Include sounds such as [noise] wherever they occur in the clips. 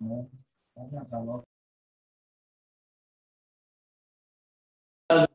Đó. Đó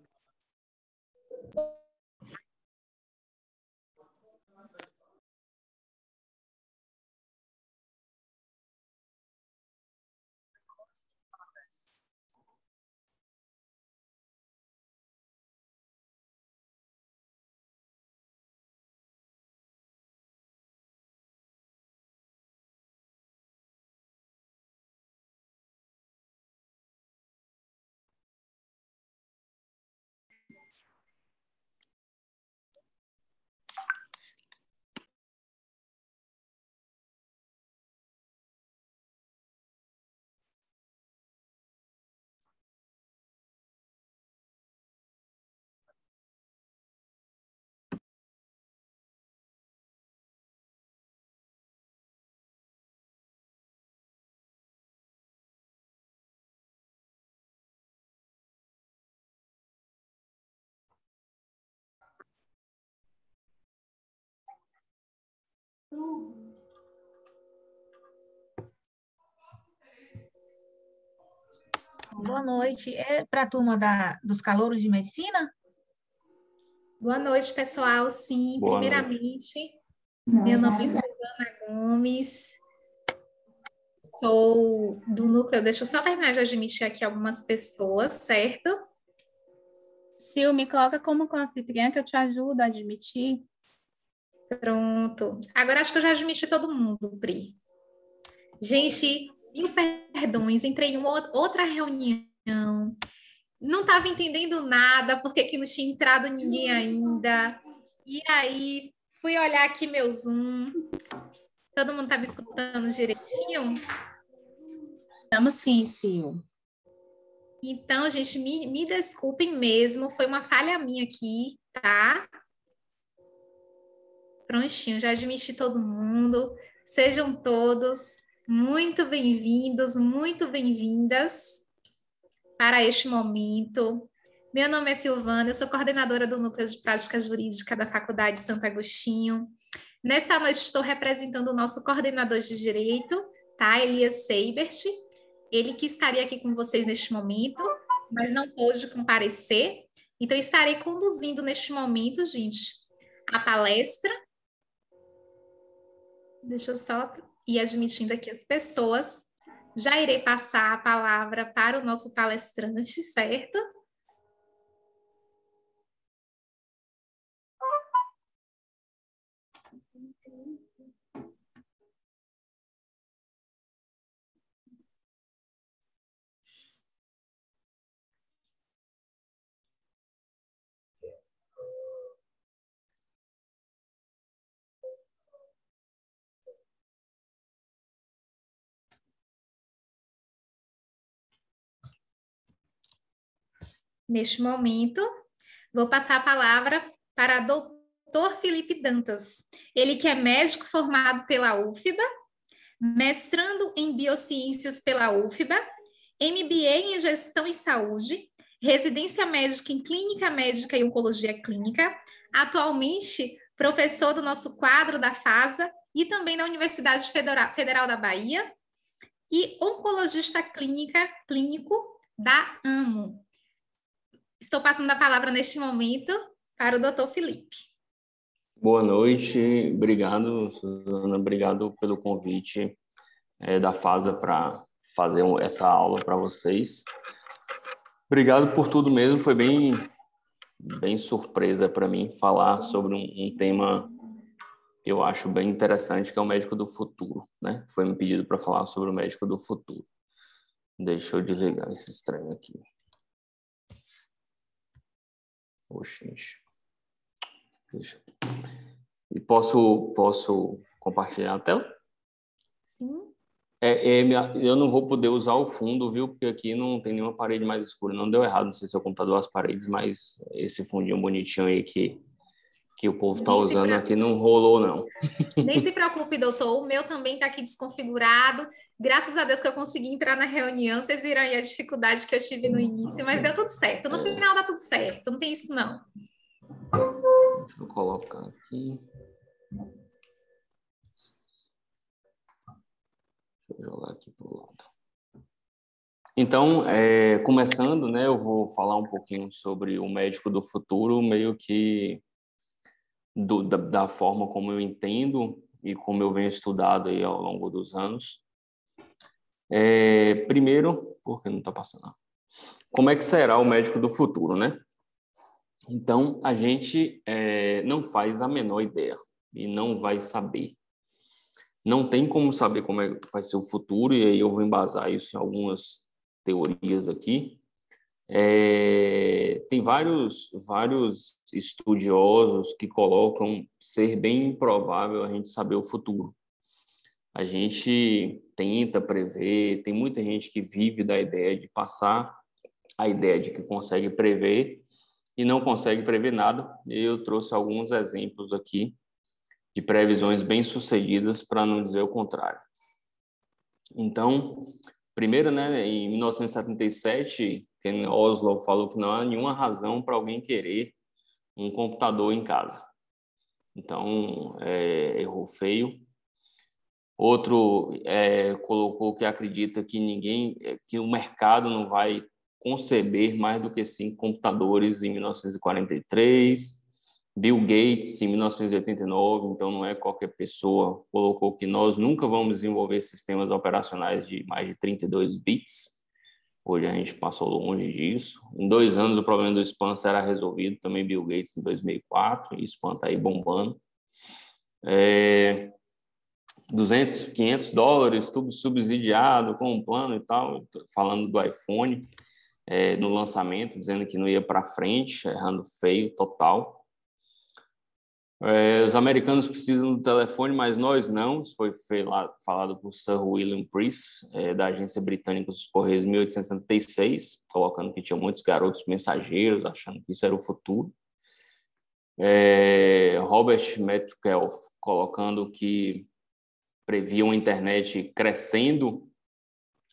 Boa noite. É para a turma da, dos calouros de medicina? Boa noite, pessoal. Sim, Boa primeiramente, meu nome é Ana Gomes, sou do núcleo. Deixa eu só terminar de admitir aqui algumas pessoas, certo? Sil, me coloca como anfitriã que eu te ajudo a admitir. Pronto. Agora acho que eu já admiti todo mundo, Pri. Gente, mil perdões, entrei em uma outra reunião. Não estava entendendo nada, porque que não tinha entrado ninguém ainda. E aí, fui olhar aqui meu Zoom. Todo mundo está me escutando direitinho? Estamos sim, Sil. Então, gente, me, me desculpem mesmo, foi uma falha minha aqui, tá? Prontinho, já admiti todo mundo. Sejam todos muito bem-vindos, muito bem-vindas para este momento. Meu nome é Silvana, eu sou coordenadora do Núcleo de Prática Jurídica da Faculdade Santo Agostinho. Nesta noite estou representando o nosso coordenador de Direito, tá? Elias Seibert. Ele que estaria aqui com vocês neste momento, mas não pôde comparecer. Então, estarei conduzindo neste momento, gente, a palestra Deixa eu só ir admitindo aqui as pessoas. Já irei passar a palavra para o nosso palestrante, certo? Neste momento, vou passar a palavra para o doutor Felipe Dantas. Ele que é médico formado pela UFBA, mestrando em biociências pela UFBA, MBA em gestão e saúde, residência médica em clínica médica e oncologia clínica, atualmente professor do nosso quadro da FASA e também da Universidade Federal da Bahia, e oncologista clínica, clínico da AMO, Estou passando a palavra neste momento para o doutor Felipe. Boa noite, obrigado, Suzana, obrigado pelo convite é, da FASA para fazer essa aula para vocês. Obrigado por tudo mesmo, foi bem, bem surpresa para mim falar sobre um, um, tema que eu acho bem interessante, que é o médico do futuro, né? Foi me pedido para falar sobre o médico do futuro. Deixa eu desligar esse estranho aqui. Oxente. E posso, posso compartilhar a tela? Sim. É, é, eu não vou poder usar o fundo, viu? Porque aqui não tem nenhuma parede mais escura. Não deu errado, não sei se o computador as paredes, mas esse fundinho bonitinho aí que, que o povo está usando aqui não rolou, não. [laughs] Nem se [laughs] preocupe, doutor. O meu também está aqui desconfigurado. Graças a Deus que eu consegui entrar na reunião. Vocês viram aí a dificuldade que eu tive no início, mas deu tudo certo. No final dá tudo certo. Não tem isso, não. Deixa eu colocar aqui. Deixa eu jogar aqui para o lado. Então, é, começando, né, eu vou falar um pouquinho sobre o médico do futuro, meio que do, da, da, forma como eu entendo e como eu venho estudado aí ao longo dos anos. É, primeiro, porque não está passando. Como é que será o médico do futuro, né? Então, a gente é, não faz a menor ideia e não vai saber. Não tem como saber como é, vai ser o futuro, e aí eu vou embasar isso em algumas teorias aqui. É, tem vários, vários estudiosos que colocam ser bem improvável a gente saber o futuro. A gente tenta prever, tem muita gente que vive da ideia de passar a ideia de que consegue prever e não consegue prever nada. Eu trouxe alguns exemplos aqui de previsões bem-sucedidas, para não dizer o contrário. Então, primeiro, né, em 1977, Ken Oslo falou que não há nenhuma razão para alguém querer um computador em casa. Então, é, errou feio. Outro é, colocou que acredita que ninguém, que o mercado não vai conceber mais do que cinco computadores em 1943. Bill Gates, em 1989, então não é qualquer pessoa, colocou que nós nunca vamos desenvolver sistemas operacionais de mais de 32 bits. Hoje a gente passou longe disso. Em dois anos o problema do spam será resolvido, também Bill Gates em 2004, e spam está aí bombando. É, 200, 500 dólares, tudo subsidiado, com um plano e tal, falando do iPhone é, no lançamento, dizendo que não ia para frente, errando feio, total. É, os americanos precisam do telefone, mas nós não. Isso foi falado por Sir William Priest, é, da agência britânica dos Correios, em 1876, colocando que tinha muitos garotos mensageiros, achando que isso era o futuro. É, Robert Metcalf, colocando que previa uma internet crescendo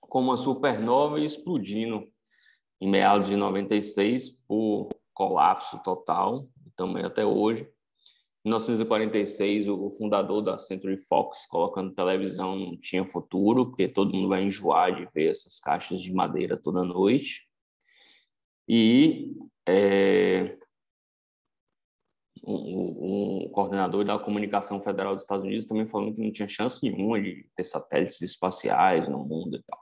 como uma supernova e explodindo em meados de 96 por colapso total, também até hoje. Em 1946, o fundador da Century Fox, colocando televisão, não tinha futuro, porque todo mundo vai enjoar de ver essas caixas de madeira toda noite. E é, um, um, coordenador da Comunicação Federal dos Estados Unidos também falando que não tinha chance nenhuma de ter satélites espaciais no mundo e tal.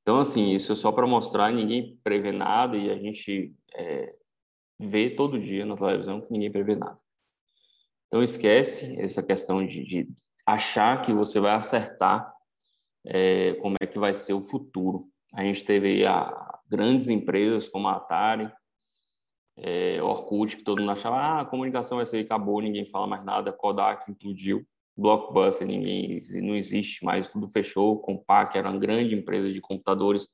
Então, assim, isso é só para mostrar, ninguém prevê nada e a gente é, vê todo dia na televisão que ninguém prevê nada. Então, esquece essa questão de, de achar que você vai acertar é, como é que vai ser o futuro. A gente teve a, grandes empresas como a Atari, é, Orkut, que todo mundo achava, ah, a comunicação vai ser, acabou, ninguém fala mais nada, Kodak implodiu. Blockbuster, ninguém não existe mais, tudo fechou. Compaq era uma grande empresa de computadores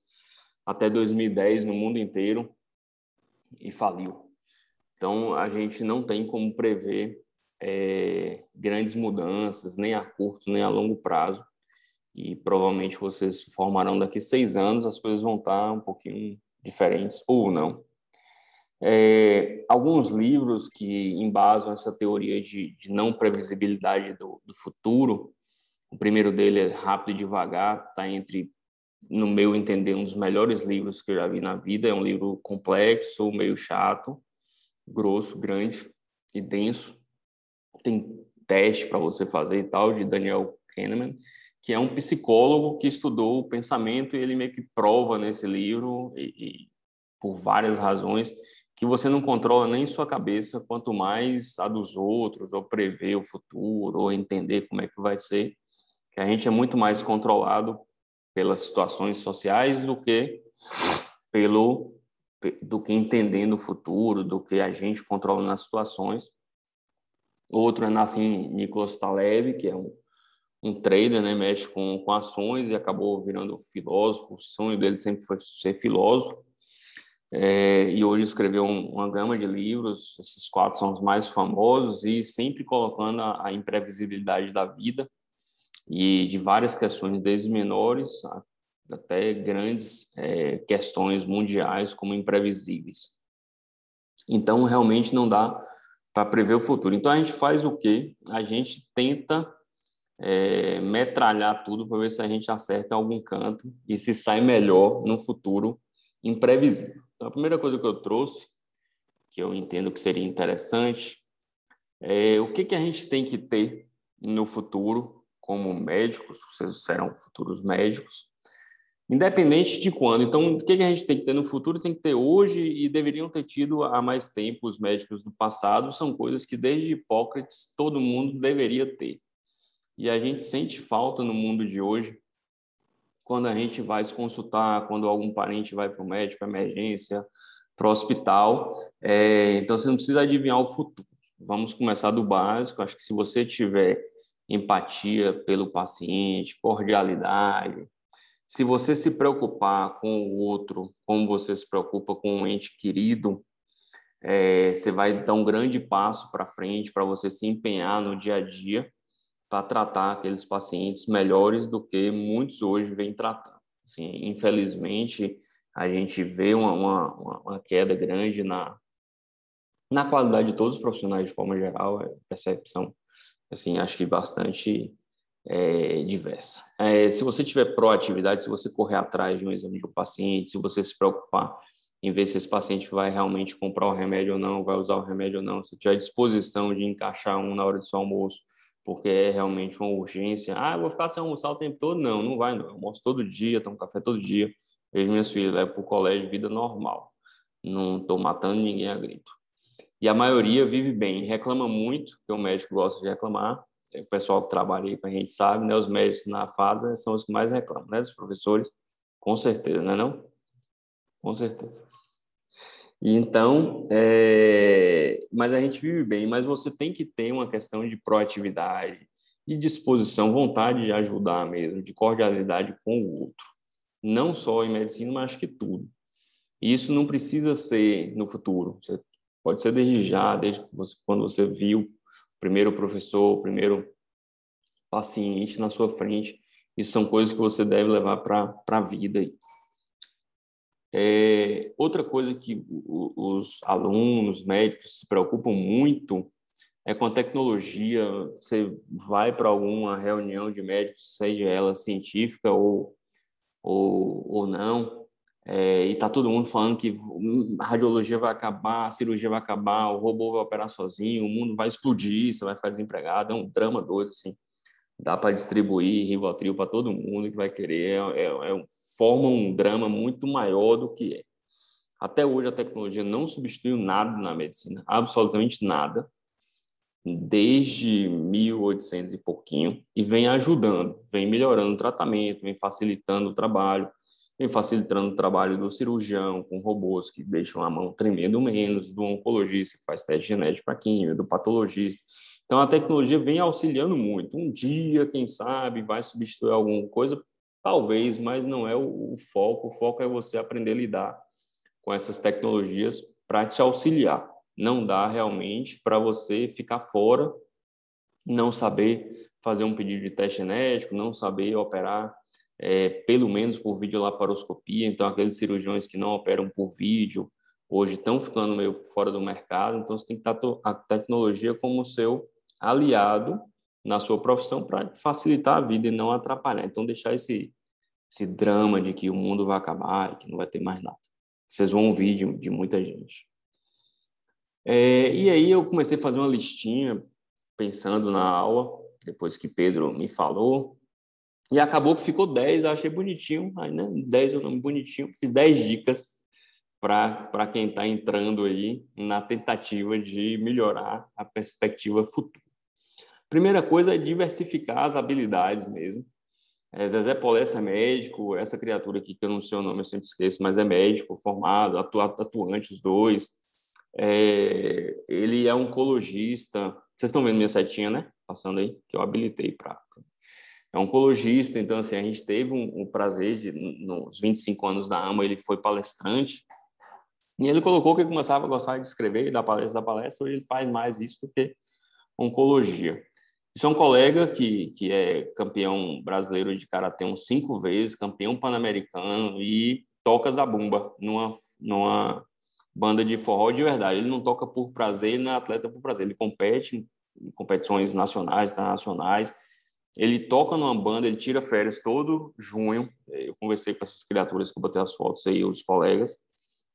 até 2010 no mundo inteiro e faliu. Então a gente não tem como prever é, grandes mudanças, nem a curto nem a longo prazo. E provavelmente vocês se formarão daqui seis anos, as coisas vão estar um pouquinho diferentes ou não. É, alguns livros que embasam essa teoria de, de não previsibilidade do, do, futuro. O primeiro dele é Rápido e Devagar, está entre, no meu entender, um dos melhores livros que eu já vi na vida. É um livro complexo, meio chato, grosso, grande e denso. Tem teste para você fazer e tal, de Daniel Kahneman, que é um psicólogo que estudou o pensamento e ele meio que prova nesse livro, e, e por várias razões, que você não controla nem sua cabeça, quanto mais a dos outros, ou prever o futuro, ou entender como é que vai ser, que a gente é muito mais controlado pelas situações sociais do que pelo do que entendendo o futuro, do que a gente controla nas situações. Outro é Nassim Nicholas Taleb, que é um, um trader, né, mexe com, com ações e acabou virando filósofo. O sonho dele sempre foi ser filósofo é, e hoje escreveu um, uma gama de livros, esses quatro são os mais famosos, e sempre colocando a, a imprevisibilidade da vida e de várias questões, desde menores até grandes é, questões mundiais como imprevisíveis. Então, realmente não dá para prever o futuro. Então, a gente faz o quê? A gente tenta é, metralhar tudo para ver se a gente acerta algum canto e se sai melhor no futuro imprevisível. Então, a primeira coisa que eu trouxe, que eu entendo que seria interessante, é o que, que a gente tem que ter no futuro como médicos, vocês serão futuros médicos, independente de quando. Então, o que, a gente tem que ter no futuro tem que ter hoje e deveriam ter tido há mais tempo os médicos do passado, são coisas que desde Hipócrates todo mundo deveria ter. E a gente sente falta no mundo de hoje quando a gente vai se consultar, quando algum parente vai para o médico, emergência, para o hospital. É, então, você não precisa adivinhar o futuro. Vamos começar do básico. Acho que se você tiver empatia pelo paciente, cordialidade, se você se preocupar com o outro, como você se preocupa com um ente querido, é, você vai dar um grande passo para frente para você se empenhar no dia a dia para tratar aqueles pacientes melhores do que muitos hoje vêm tratando. Assim, infelizmente, a gente vê uma, uma, uma, queda grande na, na qualidade de todos os profissionais de forma geral, é percepção, assim, acho que bastante é, diversa. É, se você tiver proatividade, se você correr atrás de um exame de um paciente, se você se preocupar em ver se esse paciente vai realmente comprar o remédio ou não, vai usar o remédio ou não, se tiver disposição de encaixar um na hora do seu almoço, porque é realmente uma urgência. Ah, eu vou ficar sem almoçar o tempo todo? Não, não vai, não. Eu almoço todo dia, tomo café todo dia. Vejo minhas filhas, levo para o colégio, vida normal. Não estou matando ninguém a grito. E a maioria vive bem, reclama muito, porque o médico gosta de reclamar. O pessoal que trabalha aí a gente sabe, né? Os médicos na fase são os que mais reclamam, né? Os professores, com certeza, não é não? Com certeza. Então, é... mas a gente vive bem, mas você tem que ter uma questão de proatividade, de disposição, vontade de ajudar mesmo, de cordialidade com o outro. Não só em medicina, mas acho que tudo. E isso não precisa ser no futuro. Você pode ser desde já, desde você, quando você viu primeiro professor, o primeiro paciente na sua frente. Isso são coisas que você deve levar para a vida. É, outra coisa que os alunos, médicos se preocupam muito é com a tecnologia. Você vai para alguma reunião de médicos, seja ela científica ou, ou, ou não, é, e está todo mundo falando que a radiologia vai acabar, a cirurgia vai acabar, o robô vai operar sozinho, o mundo vai explodir, você vai ficar desempregado. É um drama doido, assim dá para distribuir Rivotril para todo mundo que vai querer, é, é, é, forma um drama muito maior do que é. Até hoje a tecnologia não substituiu nada na medicina, absolutamente nada, desde 1800 e pouquinho, e vem ajudando, vem melhorando o tratamento, vem facilitando o trabalho, vem facilitando o trabalho do cirurgião com robôs que deixam a mão tremendo menos, do oncologista que faz teste genético para química, do patologista então, a tecnologia vem auxiliando muito. Um dia, quem sabe, vai substituir alguma coisa, talvez, mas não é o, o foco. O foco é você aprender a lidar com essas tecnologias para te auxiliar. Não dá realmente para você ficar fora, não saber fazer um pedido de teste genético, não saber operar é, pelo menos por videolaparoscopia. Então, aqueles cirurgiões que não operam por vídeo, hoje estão ficando meio fora do mercado. Então, você tem que estar a tecnologia como seu aliado na sua profissão para facilitar a vida e não atrapalhar. Então, deixar esse, esse drama de que o mundo vai acabar e que não vai ter mais nada. Vocês vão ouvir de, de muita gente. É, e aí eu comecei a fazer uma listinha, pensando na aula, depois que Pedro me falou, e acabou que ficou 10, eu achei bonitinho, aí, né? 10 é o nome bonitinho, fiz 10 dicas para quem está entrando aí na tentativa de melhorar a perspectiva futura. Primeira coisa é diversificar as habilidades mesmo. É, Zezé Polessa é médico, essa criatura aqui, que eu não sei o nome, eu sempre esqueço, mas é médico, formado, atuante, os dois. É, ele é oncologista. Vocês estão vendo minha setinha, né? Passando aí, que eu habilitei para. É oncologista, então, assim, a gente teve um, um prazer de, nos 25 anos da AMA, ele foi palestrante, e ele colocou que começava a gostar de escrever e da palestra da palestra, hoje ele faz mais isso do que oncologia. Isso é um colega que, que é campeão brasileiro de karatê uns cinco vezes, campeão pan-americano e toca zabumba numa, numa banda de forró de verdade. Ele não toca por prazer, ele não é atleta por prazer. Ele compete em competições nacionais, internacionais, Ele toca numa banda, ele tira férias todo junho. Eu conversei com essas criaturas que eu botei as fotos aí, os colegas,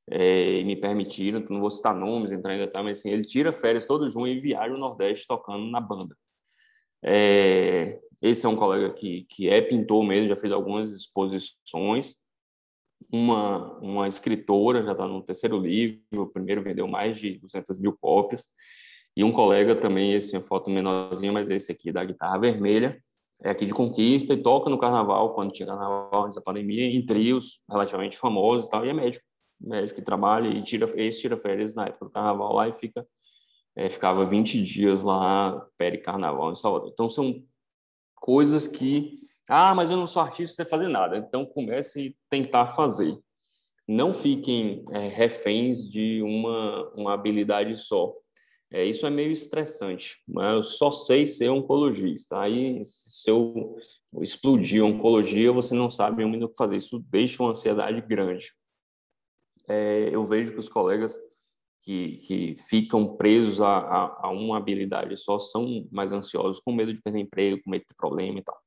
é, e me permitiram, não vou citar nomes, entrar em detalhes, mas assim, ele tira férias todo junho e viaja o Nordeste tocando na banda. É, esse é um colega que, que é pintor mesmo, já fez algumas exposições. Uma, uma escritora, já está no terceiro livro, o primeiro vendeu mais de 200 mil cópias. E um colega também, esse é uma foto menorzinha, mas esse aqui da guitarra vermelha, é aqui de Conquista e toca no carnaval, quando tinha carnaval antes da pandemia, em trios relativamente famosos e tal, e é médico. Médico que trabalha e tira, esse tira férias na época do carnaval lá e fica, é, ficava 20 dias lá, peri-carnaval em Salvador. Então, são coisas que, ah, mas eu não sou artista, sem fazer nada. Então, comece a tentar fazer. Não fiquem é, reféns de uma, uma habilidade só. É, isso é meio estressante. Né? Eu só sei ser oncologista. Aí, se eu explodir oncologia, você não sabe ainda o que fazer. Isso deixa uma ansiedade grande. É, eu vejo que os colegas que, que ficam presos a, a, a, uma habilidade só são mais ansiosos, com medo de perder emprego, com medo de ter problema e tal.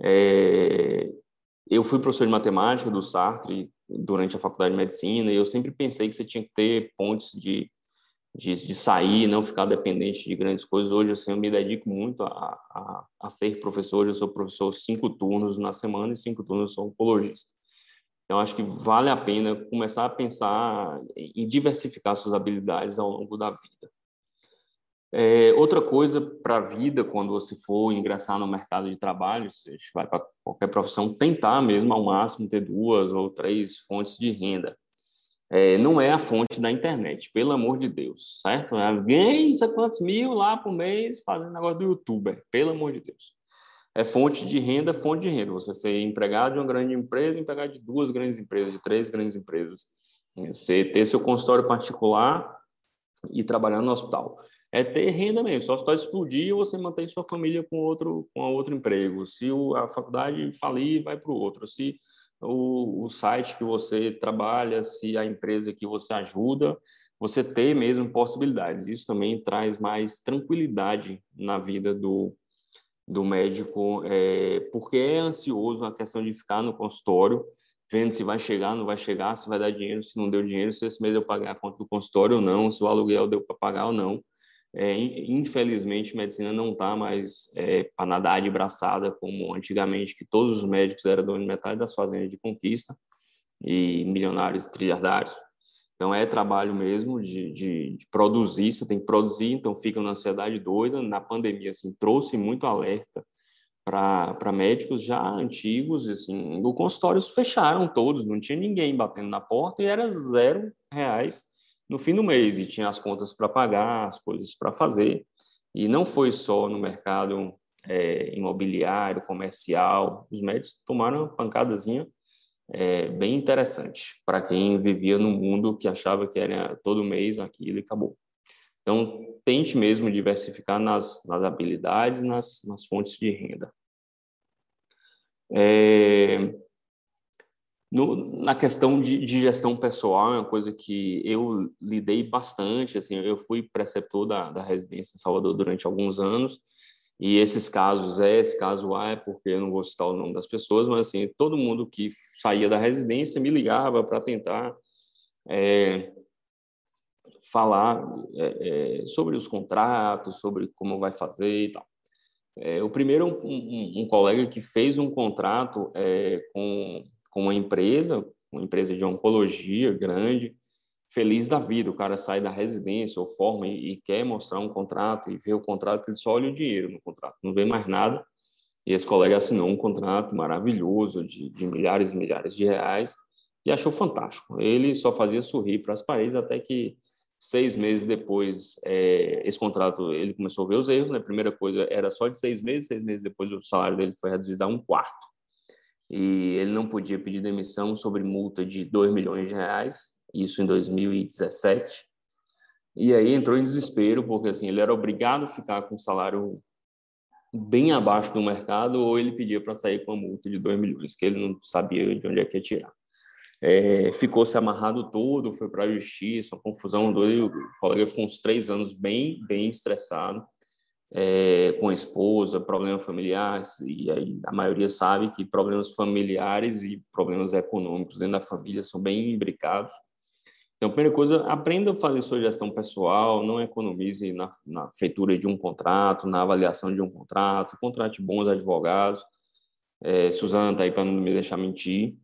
É, eu fui professor de matemática do Sartre durante a faculdade de medicina e eu sempre pensei que você tinha que ter pontos de de, de sair, não ficar dependente de grandes coisas. Hoje, assim, eu me dedico muito a, a, a ser professor. Eu sou professor cinco turnos na semana e cinco turnos eu sou oncologista. Então, acho que vale a pena começar a pensar em diversificar suas habilidades ao longo da vida. É, outra coisa para a vida, quando você for ingressar no mercado de trabalho, você vai para qualquer profissão, tentar mesmo ao máximo ter duas ou três fontes de renda é, não é a fonte da internet, pelo amor de Deus, certo? Ganhe isso quantos mil lá por mês fazendo negócio do youtuber, pelo amor de Deus. É fonte de renda, fonte de renda. Você ser empregado de uma grande empresa, empregado de duas grandes empresas, de três grandes empresas. Você ter seu consultório particular e trabalhar no hospital. É ter renda mesmo. Se o hospital explodir, você mantém sua família com outro, com outro emprego. Se a faculdade falir, vai para o outro. Se o, o site que você trabalha, se a empresa que você ajuda, você ter mesmo possibilidades. Isso também traz mais tranquilidade na vida do, do médico, é, porque é ansioso a questão de ficar no consultório, vendo se vai chegar, não vai chegar, se vai dar dinheiro, se não deu dinheiro, se esse mês eu pagar a conta do consultório ou não, se o aluguel deu para pagar ou não. É, infelizmente, medicina não está mais é, para nadar de braçada como antigamente, que todos os médicos eram donos de metade das fazendas de conquista e milionários trilhardários. Então, é trabalho mesmo de, de, de, produzir, você tem que produzir, então fica na ansiedade doida. Na pandemia, assim, trouxe muito alerta para médicos já antigos, assim, os consultórios fecharam todos, não tinha ninguém batendo na porta e era zero reais no fim do mês e tinha as contas para pagar, as coisas para fazer. E não foi só no mercado é, imobiliário, comercial, os médicos tomaram uma pancadazinha é, bem interessante para quem vivia no mundo que achava que era todo mês aquilo e acabou. Então, tente mesmo diversificar nas, nas habilidades, nas, nas fontes de renda. É, no, na questão de, de, gestão pessoal, é uma coisa que eu lidei bastante. Assim, eu fui preceptor da, da residência em Salvador durante alguns anos, e esses casos é, esse caso A é porque eu não vou citar o nome das pessoas, mas assim, todo mundo que saía da residência me ligava para tentar é, falar é, é, sobre os contratos, sobre como vai fazer e tal. É, o primeiro, um, um, um, colega que fez um contrato é, com com uma empresa, uma empresa de oncologia grande, feliz da vida. O cara sai da residência ou forma e, e quer mostrar um contrato e vê o contrato, ele só olha o dinheiro no contrato, não vê mais nada. E esse colega assinou um contrato maravilhoso de, de milhares e milhares de reais e achou fantástico. Ele só fazia sorrir para as paredes até que seis meses depois é, esse contrato ele começou a ver os erros. Né? A primeira coisa era só de seis meses, seis meses depois o salário dele foi reduzido a um quarto e ele não podia pedir demissão sobre multa de 2 milhões de reais, isso em 2017. E aí entrou em desespero, porque assim, ele era obrigado a ficar com um salário bem abaixo do mercado, ou ele pedia para sair com a multa de 2 milhões, que ele não sabia de onde é que ia tirar. É, ficou se amarrado todo, foi para a justiça, uma confusão doida. O colega ficou uns três anos bem, bem estressado. É, com a esposa, problemas familiares, e aí a maioria sabe que problemas familiares e problemas econômicos dentro da família são bem imbricados. Então, primeira coisa, aprenda a fazer sua gestão pessoal, não economize na, na feitura de um contrato, na avaliação de um contrato, contrate bons advogados. É, Suzana está aí para não me deixar mentir.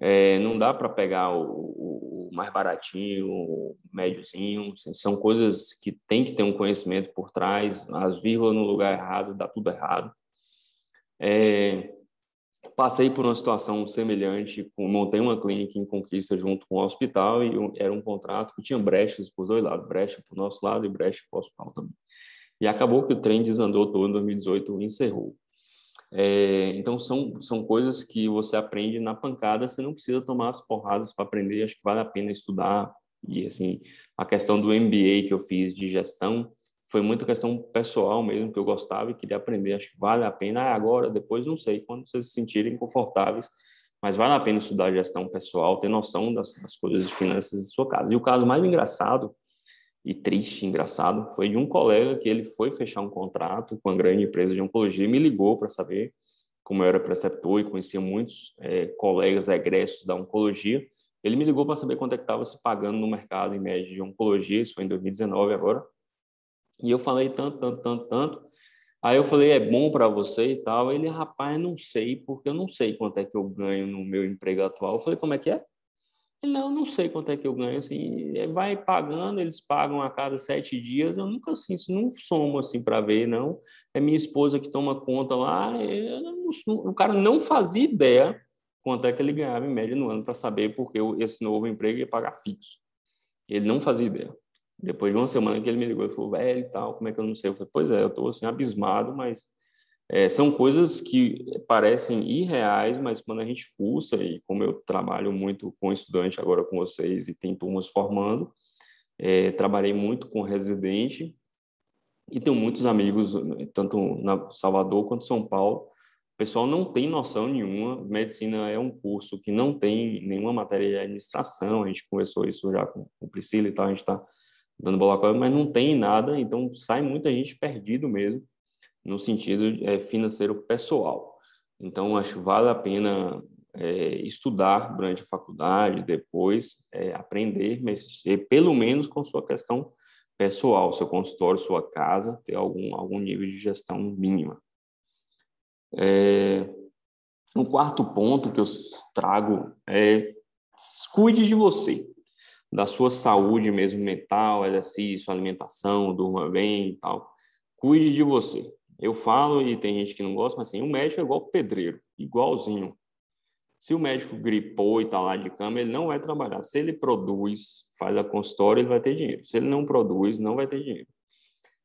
É, não dá para pegar o, o, mais baratinho, médiozinho. Assim, são coisas que tem que ter um conhecimento por trás. As vírgulas no lugar errado, dá tudo errado. É, passei por uma situação semelhante, montei uma clínica em Conquista junto com o hospital e era um contrato que tinha brechas por dois lados, brecha para o nosso lado e brecha para o hospital também. E acabou que o trem desandou todo em 2018 e encerrou. É, então, são, são coisas que você aprende na pancada, você não precisa tomar as porradas para aprender, acho que vale a pena estudar. E, assim, a questão do MBA que eu fiz de gestão foi muito questão pessoal mesmo, que eu gostava e queria aprender. Acho que vale a pena. Ah, agora, depois, não sei, quando vocês se sentirem confortáveis, mas vale a pena estudar gestão pessoal, ter noção das, das coisas de finanças de sua casa. E o caso mais engraçado e triste, engraçado, foi de um colega que ele foi fechar um contrato com uma grande empresa de oncologia e me ligou para saber como eu era preceptor e conhecia muitos é, colegas egressos da oncologia. Ele me ligou para saber quanto é que estava se pagando no mercado em média de oncologia, isso foi em 2019 agora. E eu falei tanto, tanto, tanto, tanto. Aí eu falei, é bom para você e tal. Ele, rapaz, não sei, porque eu não sei quanto é que eu ganho no meu emprego atual. Eu falei, como é que é? Não, não sei quanto é que eu ganho, assim, é, vai pagando, eles pagam a cada sete dias, eu nunca, assim, não somo, assim, para ver, não, é minha esposa que toma conta lá, não, o cara não fazia ideia quanto é que ele ganhava em média no ano para saber porque esse novo emprego ia pagar fixo. Ele não fazia ideia. Depois de uma semana que ele me ligou, ele falou, velho, tal, como é que eu não sei? Eu falei, pois é, eu estou, assim, abismado, mas é, são coisas que parecem irreais, mas quando a gente fuça, e como eu trabalho muito com estudante agora com vocês e tem turmas formando, é, trabalhei muito com residente e tenho muitos amigos, tanto na Salvador quanto São Paulo. O pessoal não tem noção nenhuma. Medicina é um curso que não tem nenhuma matéria de administração. A gente conversou isso já com, o Priscila e tal, a gente está dando bola mas não tem nada, então sai muita gente perdido mesmo no sentido é, financeiro pessoal. Então, acho que vale a pena é, estudar durante a faculdade, depois é, aprender, mexer pelo menos com sua questão pessoal, seu consultório, sua casa, ter algum, algum nível de gestão mínima. É, o quarto ponto que eu trago é cuide de você, da sua saúde mesmo mental, exercício, alimentação, durma bem e tal. Cuide de você. Eu falo, e tem gente que não gosta, mas assim, o médico é igual pedreiro, igualzinho. Se o médico gripou e está lá de cama, ele não vai trabalhar. Se ele produz, faz a consultória, ele vai ter dinheiro. Se ele não produz, não vai ter dinheiro.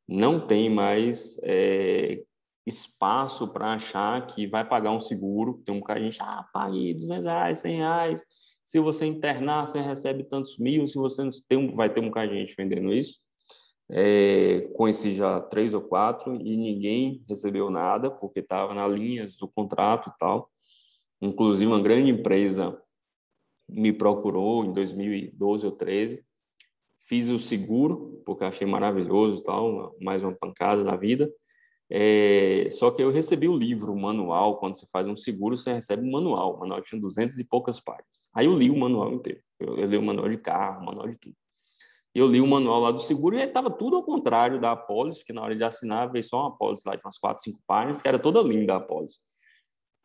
Não tem mais é, espaço para achar que vai pagar um seguro. Tem um cara, a gente, ah, pague 200 reais, 100 reais. Se você internar, você recebe tantos mil. Se você não tem, vai ter um cara de gente vendendo isso. É, conheci já três ou quatro e ninguém recebeu nada porque estava na linha do contrato e tal. Inclusive, uma grande empresa me procurou em 2012 ou 13. Fiz o seguro, porque achei maravilhoso tal, mais uma pancada na vida. É, só que eu recebi o livro, o manual. Quando você faz um seguro, você recebe um manual. O manual tinha 200 e poucas páginas. Aí eu li o manual inteiro. Eu, eu li o manual de carro, o manual de tudo eu li o manual lá do seguro e estava tudo ao contrário da apólice, porque na hora de assinar veio só uma apólice lá de umas quatro, cinco páginas, que era toda linda a apólice.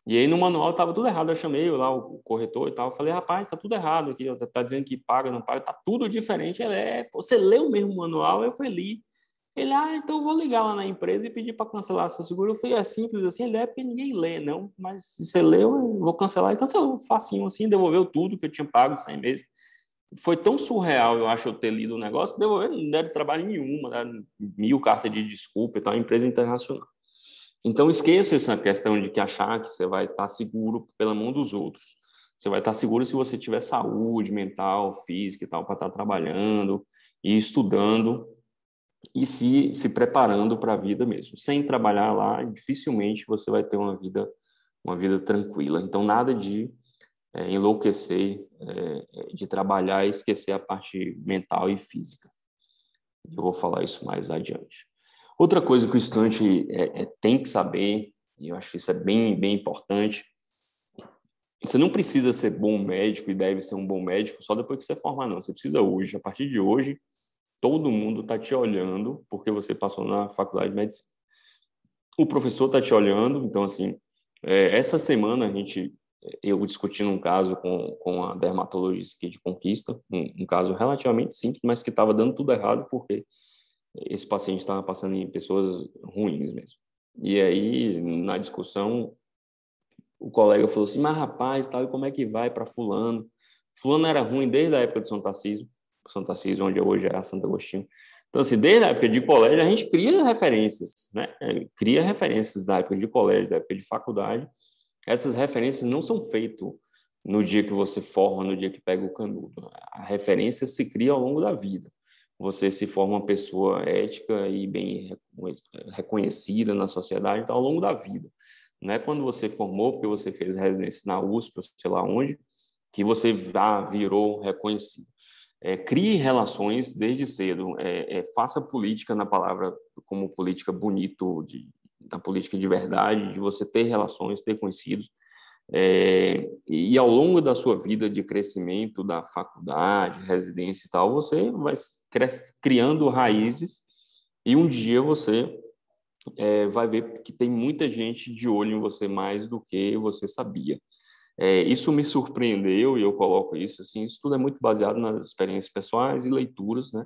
E aí no manual estava tudo errado. Eu chamei lá o corretor e tal, falei, rapaz, está tudo errado aqui, está dizendo que paga, não paga, está tudo diferente. Ele é, você leu mesmo o manual? Eu fui li. Ele, ah, então vou ligar lá na empresa e pedir para cancelar seu seguro. Eu falei, é simples assim, ele é porque ninguém lê, não, mas se você leu, eu vou cancelar. E cancelou, facinho assim, devolveu tudo que eu tinha pago 100 meses foi tão surreal, eu acho, eu ter lido o negócio, devolver, não deram trabalho nenhuma, mil cartas de desculpa e tal, empresa internacional. Então, esqueça essa questão de que achar que você vai estar seguro pela mão dos outros. Você vai estar seguro se você tiver saúde mental, física e tal, para estar trabalhando e estudando e se, se preparando para a vida mesmo. Sem trabalhar lá, dificilmente você vai ter uma vida, uma vida tranquila. Então, nada de é, enlouquecer é, de trabalhar e esquecer a parte mental e física. Eu vou falar isso mais adiante. Outra coisa que o estudante é, é, tem que saber, e eu acho que isso é bem, bem importante, você não precisa ser bom médico e deve ser um bom médico só depois que você formar, não. Você precisa hoje, a partir de hoje, todo mundo está te olhando porque você passou na faculdade de medicina. O professor está te olhando, então, assim, é, essa semana a gente, eu discutindo um caso com, com a dermatologista aqui de Conquista, um, um caso relativamente simples, mas que estava dando tudo errado porque esse paciente estava passando em pessoas ruins mesmo. E aí, na discussão, o colega falou assim, mas rapaz, tal, e como é que vai para fulano? Fulano era ruim desde a época de São Tarcísio, São Tarcísio, onde hoje é a Santo Agostinho. Então, assim, desde a época de colégio, a gente cria referências, né? Cria referências da época de colégio, da época de faculdade. Essas referências não são feitas no dia que você forma, no dia que pega o canudo. A referência se cria ao longo da vida você se forma uma pessoa ética e bem reconhecida na sociedade então, ao longo da vida. Não é quando você formou, porque você fez residência na USP, ou sei lá onde, que você já virou reconhecido. É, crie relações desde cedo. É, é, faça política na palavra como política bonito, de, na política de verdade, de você ter relações, ter conhecidos. É, e ao longo da sua vida de crescimento da faculdade, residência e tal, você vai criando raízes e um dia você é, vai ver que tem muita gente de olho em você mais do que você sabia. É, isso me surpreendeu e eu coloco isso assim, isso tudo é muito baseado nas experiências pessoais e leituras, né?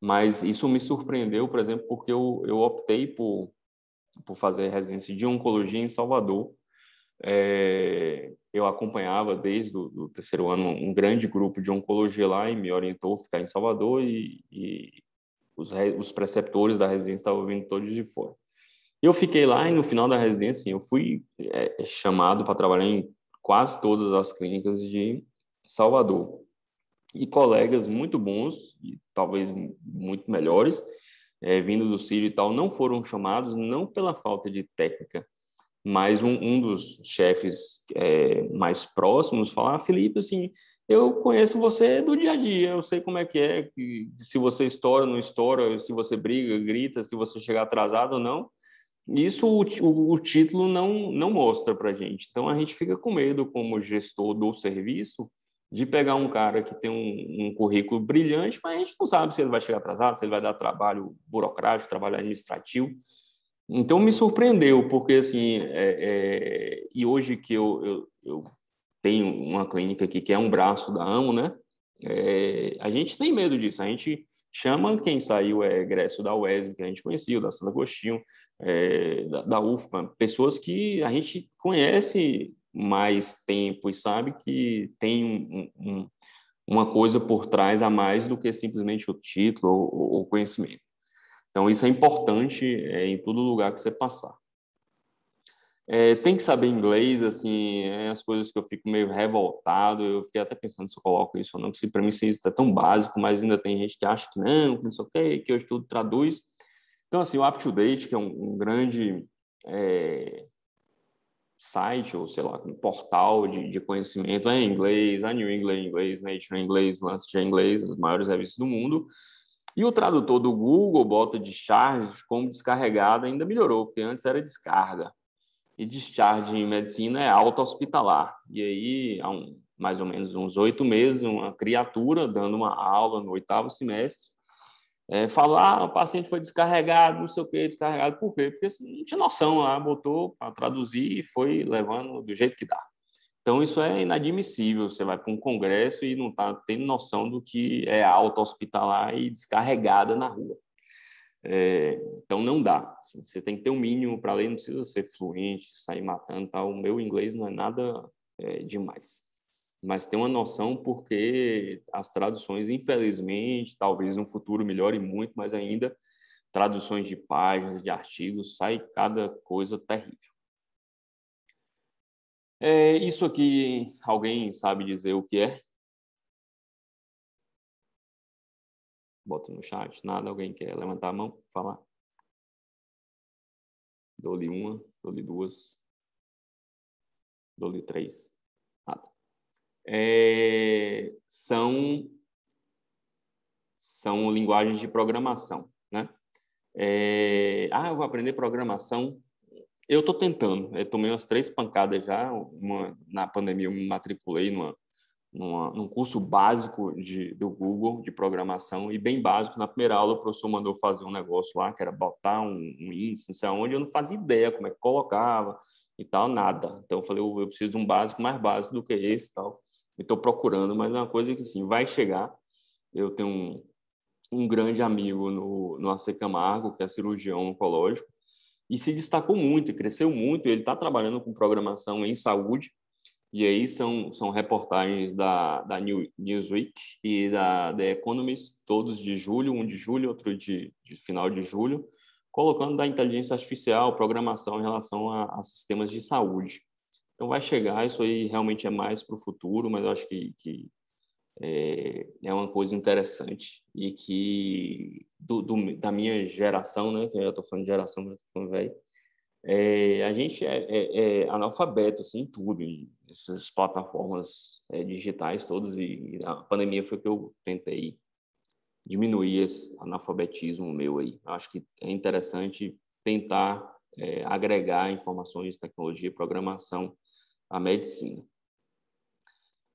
Mas isso me surpreendeu, por exemplo, porque eu, eu optei por, por fazer residência de oncologia em Salvador, é, eu acompanhava desde o terceiro ano um grande grupo de oncologia lá e me orientou a ficar em Salvador e, e os, os, preceptores da residência estavam vindo todos de fora. Eu fiquei lá e no final da residência eu fui é, chamado para trabalhar em quase todas as clínicas de Salvador. E colegas muito bons, e talvez muito melhores, é, vindo do Sírio e tal, não foram chamados não pela falta de técnica, mas um, um dos chefes é, mais próximos falar, ah, Felipe, assim, eu conheço você do dia a dia, eu sei como é que é, que, se você estoura, não estoura, se você briga, grita, se você chegar atrasado ou não. Isso o, o, o título não, não mostra para gente. Então, a gente fica com medo, como gestor do serviço, de pegar um cara que tem um, um, currículo brilhante, mas a gente não sabe se ele vai chegar atrasado, se ele vai dar trabalho burocrático, trabalho administrativo. Então me surpreendeu, porque assim, é, é, e hoje que eu, eu, eu, tenho uma clínica aqui que é um braço da AMO, né? É, a gente tem medo disso, a gente chama quem saiu é egresso da UESM, que a gente conhecia, da Santo Agostinho, é, da, da UFPA, pessoas que a gente conhece mais tempo e sabe que tem um, um, uma coisa por trás a mais do que simplesmente o título ou o conhecimento. Então, isso é importante é, em todo lugar que você passar. É, tem que saber inglês, assim, é as coisas que eu fico meio revoltado. Eu fiquei até pensando se eu coloco isso ou não, porque para mim isso é tão básico, mas ainda tem gente que acha que não, que não sei o quê, que hoje tudo traduz. Então, assim, o UpToDate, que é um, um grande é, site, ou sei lá, um portal de, de conhecimento é em inglês, a New England em inglês, Nature em inglês, Lancet em inglês, as maiores revistas do mundo. E o tradutor do Google bota discharge como descarregada, ainda melhorou, porque antes era descarga. E discharge em medicina é auto-hospitalar. E aí, há um, mais ou menos uns oito meses, uma criatura dando uma aula no oitavo semestre, é, falar, ah, o paciente foi descarregado, não sei o que, descarregado, por quê? Porque assim, não tinha noção lá, botou para traduzir e foi levando do jeito que dá. Então, isso é inadmissível. Você vai para um congresso e não está tendo noção do que é auto-hospitalar e descarregada na rua. É, então, não dá. Assim, você tem que ter um mínimo para ler, não precisa ser fluente, sair matando. Tá? O meu inglês não é nada é, demais. Mas tem uma noção porque as traduções, infelizmente, talvez no futuro melhore muito, mas ainda traduções de páginas, de artigos, sai cada coisa terrível. É, isso aqui, alguém sabe dizer o que é? Bota no chat. Nada, alguém quer levantar a mão, falar? Dou-lhe uma, dou-lhe duas, dou-lhe três. É, são, são linguagens de programação, né? É... Ah, eu vou aprender programação. Eu estou tentando. Eu tomei umas três pancadas já. Uma, na pandemia eu me matriculei numa, numa, num curso básico de, do Google de programação e bem básico. Na primeira aula o professor mandou fazer um negócio lá, que era botar um, um índice, não sei aonde. Eu não fazia ideia como é que colocava e tal, nada. Então eu falei, eu preciso de um básico mais básico do que esse tal. Estou procurando, mas é uma coisa que sim, vai chegar. Eu tenho um, um grande amigo no, no AC Camargo, que é cirurgião oncológico, e se destacou muito cresceu muito. Ele está trabalhando com programação em saúde, e aí são, são reportagens da, da New, Newsweek e da The Economist, todos de julho, um de julho, outro de, de final de julho, colocando da inteligência artificial, programação em relação a, a sistemas de saúde. Então vai chegar, isso aí realmente é mais para o futuro, mas eu acho que, que é, é, uma coisa interessante e que do, do, da minha geração, né, que eu estou falando de geração, mas estou falando velho, é, a gente é, é, é, analfabeto assim, tudo, em essas plataformas é, digitais todas, e, e, a pandemia foi que eu tentei diminuir esse analfabetismo meu aí. Eu acho que é interessante tentar é, agregar informações, tecnologia, programação à medicina.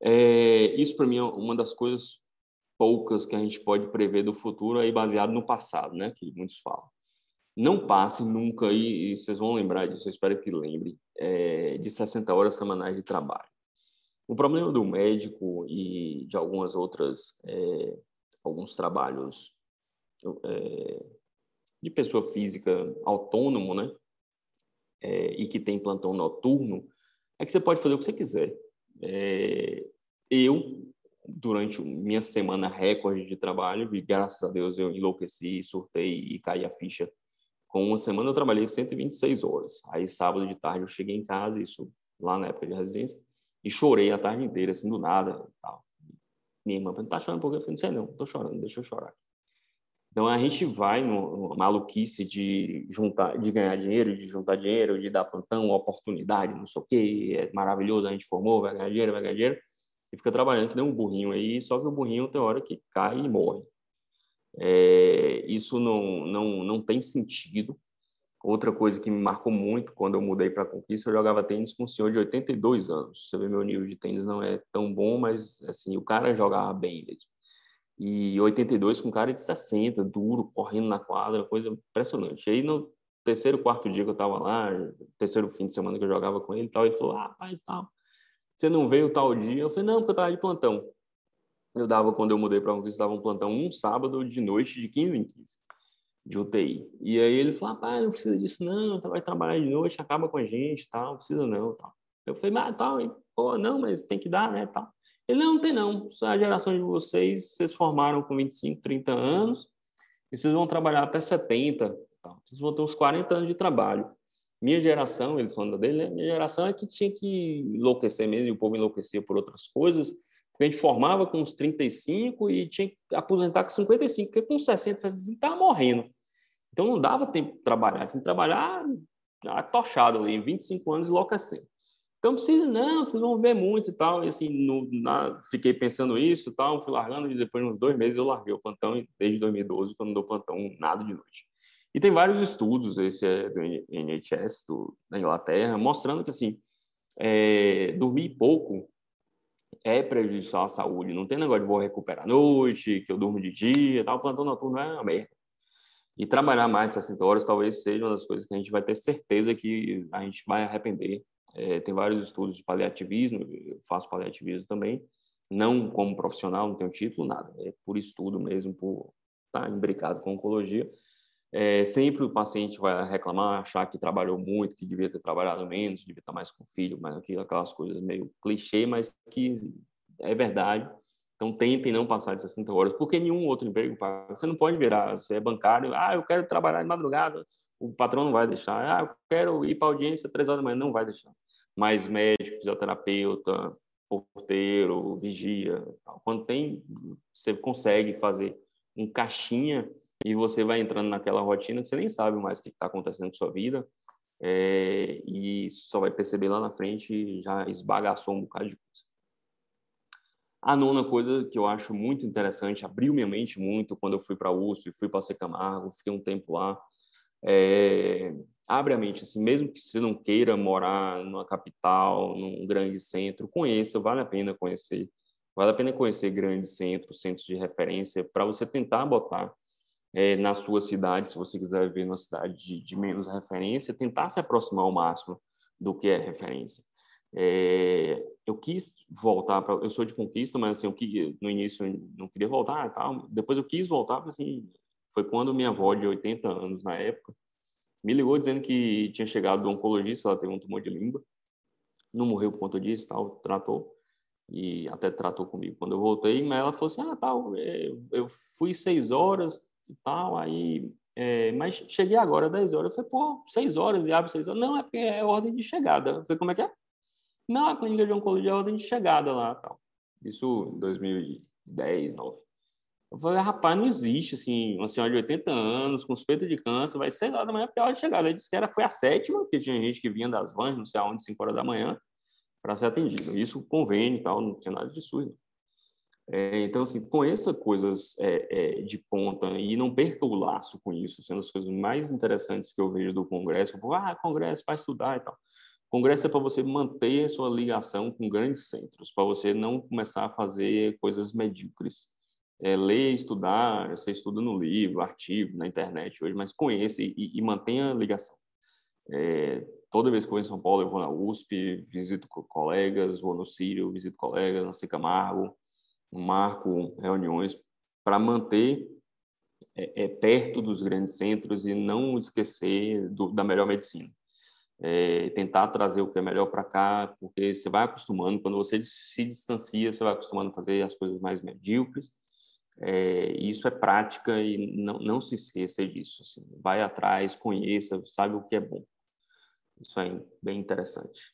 É, isso, para mim, é uma das coisas poucas que a gente pode prever do futuro, aí baseado no passado, né, que muitos falam. Não passe nunca, e, e vocês vão lembrar disso, eu espero que lembre, é, de 60 horas semanais de trabalho. O problema do médico e de algumas outras, é, alguns trabalhos é, de pessoa física autônomo, né, é, e que tem plantão noturno, é que você pode fazer o que você quiser. É, eu, durante minha semana recorde de trabalho, e graças a Deus eu enlouqueci, surtei e caí a ficha. Com uma semana eu trabalhei 126 horas. Aí sábado de tarde eu cheguei em casa, isso lá na época de residência, e chorei a tarde inteira, assim, do nada. Tal. Minha irmã falou, tá chorando por quê? Eu falei, não sei não, tô chorando, deixa eu chorar. Então a gente vai numa maluquice de juntar, de ganhar dinheiro, de juntar dinheiro, de dar plantão, oportunidade, não sei o quê, é maravilhoso, a gente formou, vai ganhar dinheiro, vai ganhar dinheiro, e fica trabalhando que nem um burrinho aí, só que o burrinho tem hora que cai e morre. É, isso não, não, não tem sentido. Outra coisa que me marcou muito quando eu mudei para Conquista, eu jogava tênis com um senhor de 82 anos. Você vê, meu nível de tênis não é tão bom, mas assim, o cara jogava bem mesmo e 82 com cara de 60, duro, correndo na quadra, coisa impressionante. Aí no terceiro, quarto dia que eu estava lá, terceiro fim de semana que eu jogava com ele, tal, ele falou: "Ah, rapaz, tal, você não veio tal dia?" Eu falei: "Não, porque eu estava de plantão." Eu dava quando eu mudei para um dava um plantão um sábado de noite de 15 em 15 de UTI. E aí ele falou: "Rapaz, não precisa disso não, vai trabalhar de noite, acaba com a gente, tal, não precisa não, tal." Eu falei: "Mas tal, pô, não, mas tem que dar, né, tal." Ele não tem não. A geração de vocês, vocês formaram com 25, 30 anos e vocês vão trabalhar até 70. Tá? Vocês vão ter uns 40 anos de trabalho. Minha geração, ele falando dele, né? minha geração é que tinha que enlouquecer mesmo, e o povo enlouquecia por outras coisas, porque a gente formava com uns 35 e tinha que aposentar com 55, porque com 60, 65 estava morrendo. Então não dava tempo de trabalhar, tinha que trabalhar atochado ali, em 25 anos enlouquecendo. Então, precisa, não, vocês vão ver muito e tal. E assim, no, na, fiquei pensando isso e tal, fui largando, e depois de uns dois meses eu larguei o plantão, desde 2012, que eu não dou plantão nada de noite. E tem vários estudos, esse é do NHS, do, da Inglaterra, mostrando que, assim, é, dormir pouco é prejudicial à saúde. Não tem negócio de vou recuperar à noite, que eu durmo de dia, tal. O plantão noturno é uma merda. E trabalhar mais de 60 horas talvez seja uma das coisas que a gente vai ter certeza que a gente vai arrepender é, tem vários estudos de paliativismo, eu faço paliativismo também, não como profissional, não tenho título, nada, é por estudo mesmo, por estar tá imbricado com oncologia. É, sempre o paciente vai reclamar, achar que trabalhou muito, que devia ter trabalhado menos, devia estar mais com o filho, mas aquelas coisas meio clichê, mas que é verdade. Então, tentem não passar de 60 horas, porque nenhum outro emprego paga. Você não pode virar, você é bancário, ah, eu quero trabalhar de madrugada, o patrão não vai deixar. Ah, eu quero ir para audiência três horas da manhã, não vai deixar. Mas médico, fisioterapeuta, porteiro, vigia, tal. quando tem, você consegue fazer um caixinha e você vai entrando naquela rotina que você nem sabe mais o que está acontecendo com sua vida é, e só vai perceber lá na frente já esbagaçou um bocado de coisa. A nona coisa que eu acho muito interessante, abriu minha mente muito quando eu fui para a USP, fui para Camargo, fiquei um tempo lá, É, abre a mente, assim, mesmo que você não queira morar numa capital, num grande centro, conheça, vale a pena conhecer. Vale a pena conhecer grandes centros, centros de referência, para você tentar botar é, na sua cidade, se você quiser viver numa cidade de, de, menos referência, tentar se aproximar ao máximo do que é referência. É, eu quis voltar para, eu sou de Conquista, mas assim, eu que no início eu não queria voltar, tal. Depois eu quis voltar, assim, foi quando minha avó de 80 anos na época me ligou dizendo que tinha chegado do oncologista, ela teve um tumor de língua, não morreu por conta disso, tal, tratou e até tratou comigo. Quando eu voltei, ela falou assim, ah, tal, é, eu fui seis horas e tal, aí, é, mas cheguei agora, dez horas, eu falei, pô, seis horas e abre seis horas, não, é porque é ordem de chegada, eu falei, como é que é? Não, a clínica de oncologia é ordem de chegada lá, tal, isso em 2010, 9. Eu falei, rapaz, não existe, assim, uma senhora de 80 anos, com suspeita de câncer, vai ser lá da manhã porque de chegada. Ele disse que era, foi a sétima, porque tinha gente que vinha das vans, não sei aonde, 5 horas da manhã, para ser atendido. Isso convênio e tal, não tinha nada de surdo. É, então, assim, conheça coisas é, é, de ponta e não perca o laço com isso. Sendo assim, as coisas mais interessantes que eu vejo do Congresso. Eu ah, Congresso para estudar e tal. Congresso é para você manter a sua ligação com grandes centros, para você não começar a fazer coisas medíocres é, ler, estudar, você estuda no livro, artigo, na internet hoje, mas conheça e, e mantenha a ligação. É, toda vez que eu vou em São Paulo, eu vou na USP, visito colegas, vou no Sírio, visito colegas, na Cicamargo, marco reuniões para manter é, é, perto dos grandes centros e não esquecer do, da melhor medicina. É, tentar trazer o que é melhor para cá, porque você vai acostumando, quando você se distancia, você vai acostumando a fazer as coisas mais medíocres, é, isso é prática e não, não se esqueça disso. Assim. Vai atrás, conheça, sabe o que é bom. Isso é bem interessante.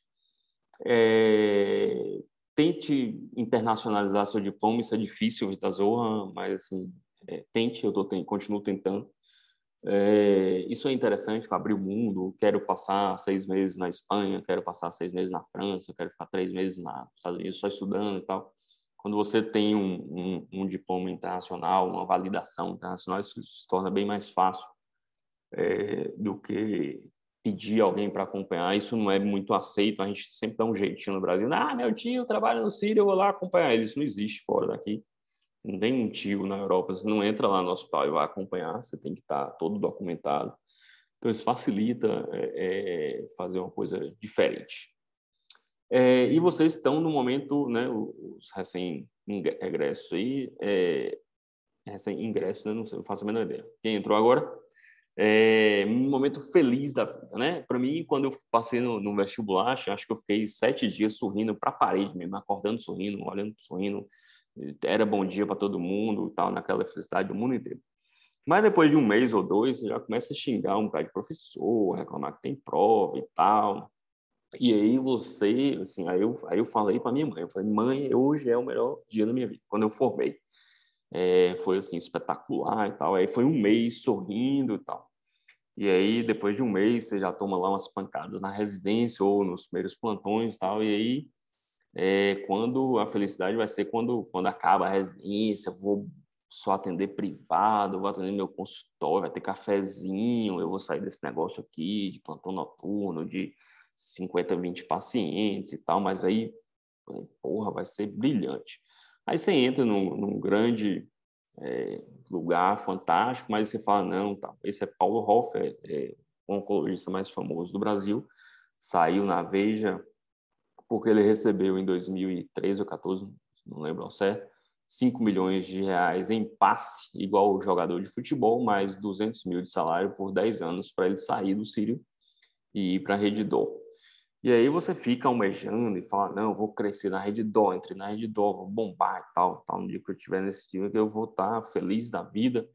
É, tente internacionalizar seu diploma, isso é difícil, Vita Zorra, mas assim, é, tente, eu tô, continuo tentando. É, isso é interessante para abrir o mundo. Quero passar seis meses na Espanha, quero passar seis meses na França, quero ficar três meses nos Estados Unidos só estudando e tal quando você tem um, um, um, diploma internacional, uma validação internacional, isso se torna bem mais fácil é, do que pedir alguém para acompanhar. Isso não é muito aceito, a gente sempre dá um jeitinho no Brasil. Ah, meu tio trabalha no Sírio, eu vou lá acompanhar ele. Isso não existe fora daqui. Não tem um tio na Europa, você não entra lá no hospital e vai acompanhar, você tem que estar todo documentado. Então, isso facilita é, é, fazer uma coisa diferente. É, e vocês estão no momento, né, os recém-ingressos aí, é, recém-ingressos, né, não sei, não faço a menor ideia. Quem entrou agora? É, um momento feliz da vida, né? Para mim, quando eu passei no, no, vestibular, acho que eu fiquei sete dias sorrindo para a parede mesmo, acordando sorrindo, olhando sorrindo. Era bom dia para todo mundo e tal, naquela felicidade do mundo inteiro. Mas depois de um mês ou dois, você já começa a xingar um bocado de professor, reclamar que tem prova e tal. E aí você, assim, aí eu, aí eu falei para minha mãe, eu falei, mãe, hoje é o melhor dia da minha vida, quando eu formei. É, foi, assim, espetacular e tal. Aí foi um mês sorrindo e tal. E aí, depois de um mês, você já toma lá umas pancadas na residência ou nos primeiros plantões e tal. E aí, é, quando a felicidade vai ser quando, quando acaba a residência, vou só atender privado, vou atender meu consultório, vai ter cafezinho, eu vou sair desse negócio aqui de plantão noturno, de 50, 20 pacientes e tal, mas aí, porra, vai ser brilhante. Aí você entra num, num grande é, lugar fantástico, mas você fala, não, tá, esse é Paulo Hoff, é, o oncologista mais famoso do Brasil, saiu na Veja, porque ele recebeu em 2013 ou 14, não lembro ao certo, 5 milhões de reais em passe, igual o jogador de futebol, mais 200 mil de salário por 10 anos para ele sair do Sírio e ir para a Redditor. E aí você fica almejando e fala, não, vou crescer na rede dó, entre na rede dó, vou bombar e tal, tal. No dia que eu estiver nesse time, eu vou estar feliz da vida.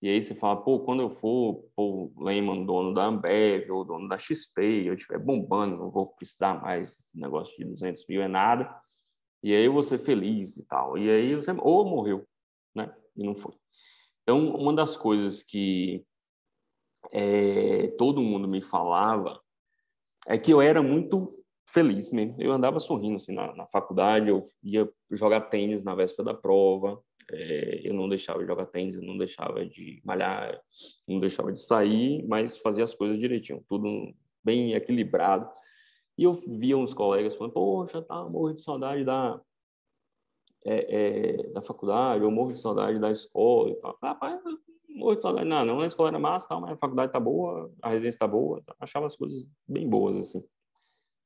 E aí você fala, pô, quando eu for, pô, Lehman, dono da Ambev ou dono da XP, eu estiver bombando, não vou precisar mais negócio de 200 mil, é nada. E aí ser feliz e tal. E aí você, ou morreu, né? E não foi. Então, uma das coisas que é, todo mundo me falava é que eu era muito feliz mesmo. Eu andava sorrindo assim na, na faculdade, eu ia jogar tênis na véspera da prova, é, eu não deixava de jogar tênis, eu não deixava de malhar, não deixava de sair, mas fazia as coisas direitinho, tudo bem equilibrado. E eu via uns colegas falando, poxa, tá, morro de saudade da, é, é, da faculdade, eu morro de saudade da escola e tal. Rapaz, de saudade, não, não, a escola era massa, tal, mas a faculdade tá boa, a residência tá boa, achava as coisas bem boas, assim.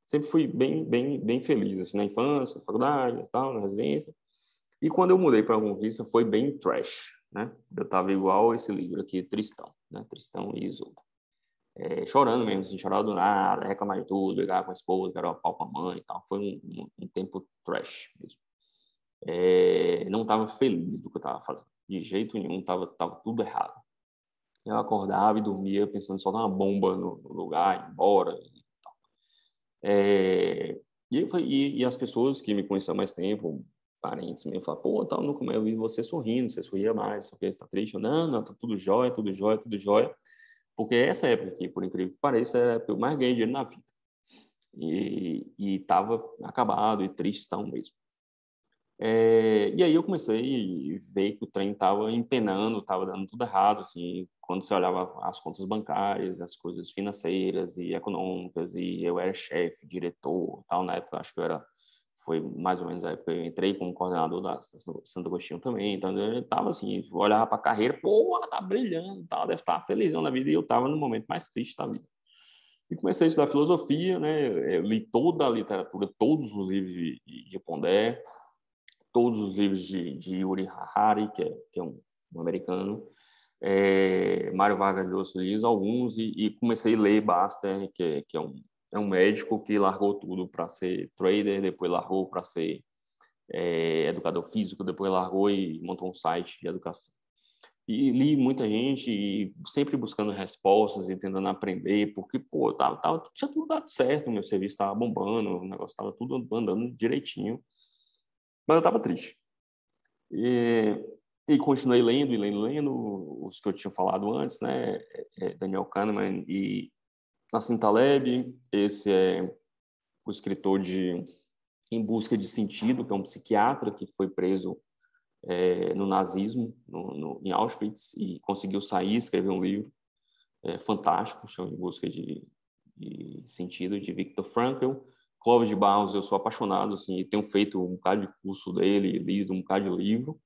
Sempre fui bem, bem, bem feliz, assim, na infância, na faculdade, tal, na residência. E quando eu mudei para a Conquista, foi bem trash, né? Eu tava igual esse livro aqui, Tristão, né? Tristão e Isolda. É, chorando mesmo, assim, chorar do nada, reclamar de tudo, brigar com a esposa, quero pau com a mãe e tal. Foi um, um, um tempo trash mesmo. É, não estava feliz do que eu estava fazendo, de jeito nenhum, estava tava tudo errado. Eu acordava e dormia pensando só uma bomba no, no lugar, embora e tal. É, e, e, e, as pessoas que me conheciam há mais tempo, parentes mesmo, falavam, pô, tal, nunca mais eu vi você sorrindo, você sorria mais, você está triste. Eu, não, não, tá tudo jóia, tudo jóia, tudo jóia. Porque essa época aqui, por incrível que pareça, é a época que eu mais ganhei dinheiro na vida. E estava acabado e tristão mesmo. É, e aí eu comecei a ver que o trem estava empenando, estava dando tudo errado, assim, quando você olhava as contas bancárias, as coisas financeiras e econômicas, e eu era chefe, diretor, tal, na época acho que eu era, foi mais ou menos a época eu entrei como coordenador da Santo Agostinho também, então eu estava assim, olhava para a carreira, pô, tá brilhando, tal, deve estar felizão na vida, e eu estava no momento mais triste da vida. E comecei a estudar filosofia, né, eu li toda a literatura, todos os livros de, de Pondé, todos os livros de, de Yuri Harari, que é, que é um, um, americano, é, Mário Vargas Llosa li alguns, e, e, comecei a ler Baster, que, é, que é, um, é um médico que largou tudo para ser trader, depois largou para ser é, educador físico, depois largou e montou um site de educação. E li muita gente, e sempre buscando respostas e tentando aprender, porque, pô, tava, tava, tinha tudo dado certo, meu serviço estava bombando, o negócio estava tudo andando direitinho. Mas eu estava triste. E, e, continuei lendo e lendo, lendo os que eu tinha falado antes, né? É, é, Daniel Kahneman e Nassim Taleb. Esse é o escritor de Em Busca de Sentido, que é um psiquiatra que foi preso é, no nazismo, no, no, em Auschwitz, e conseguiu sair, escrever um livro é, fantástico, chama Em Busca de, de Sentido, de Viktor Frankl. Clóvis de Barros, eu sou apaixonado, assim, tenho feito um bocado de curso dele, lido um bocado de livro,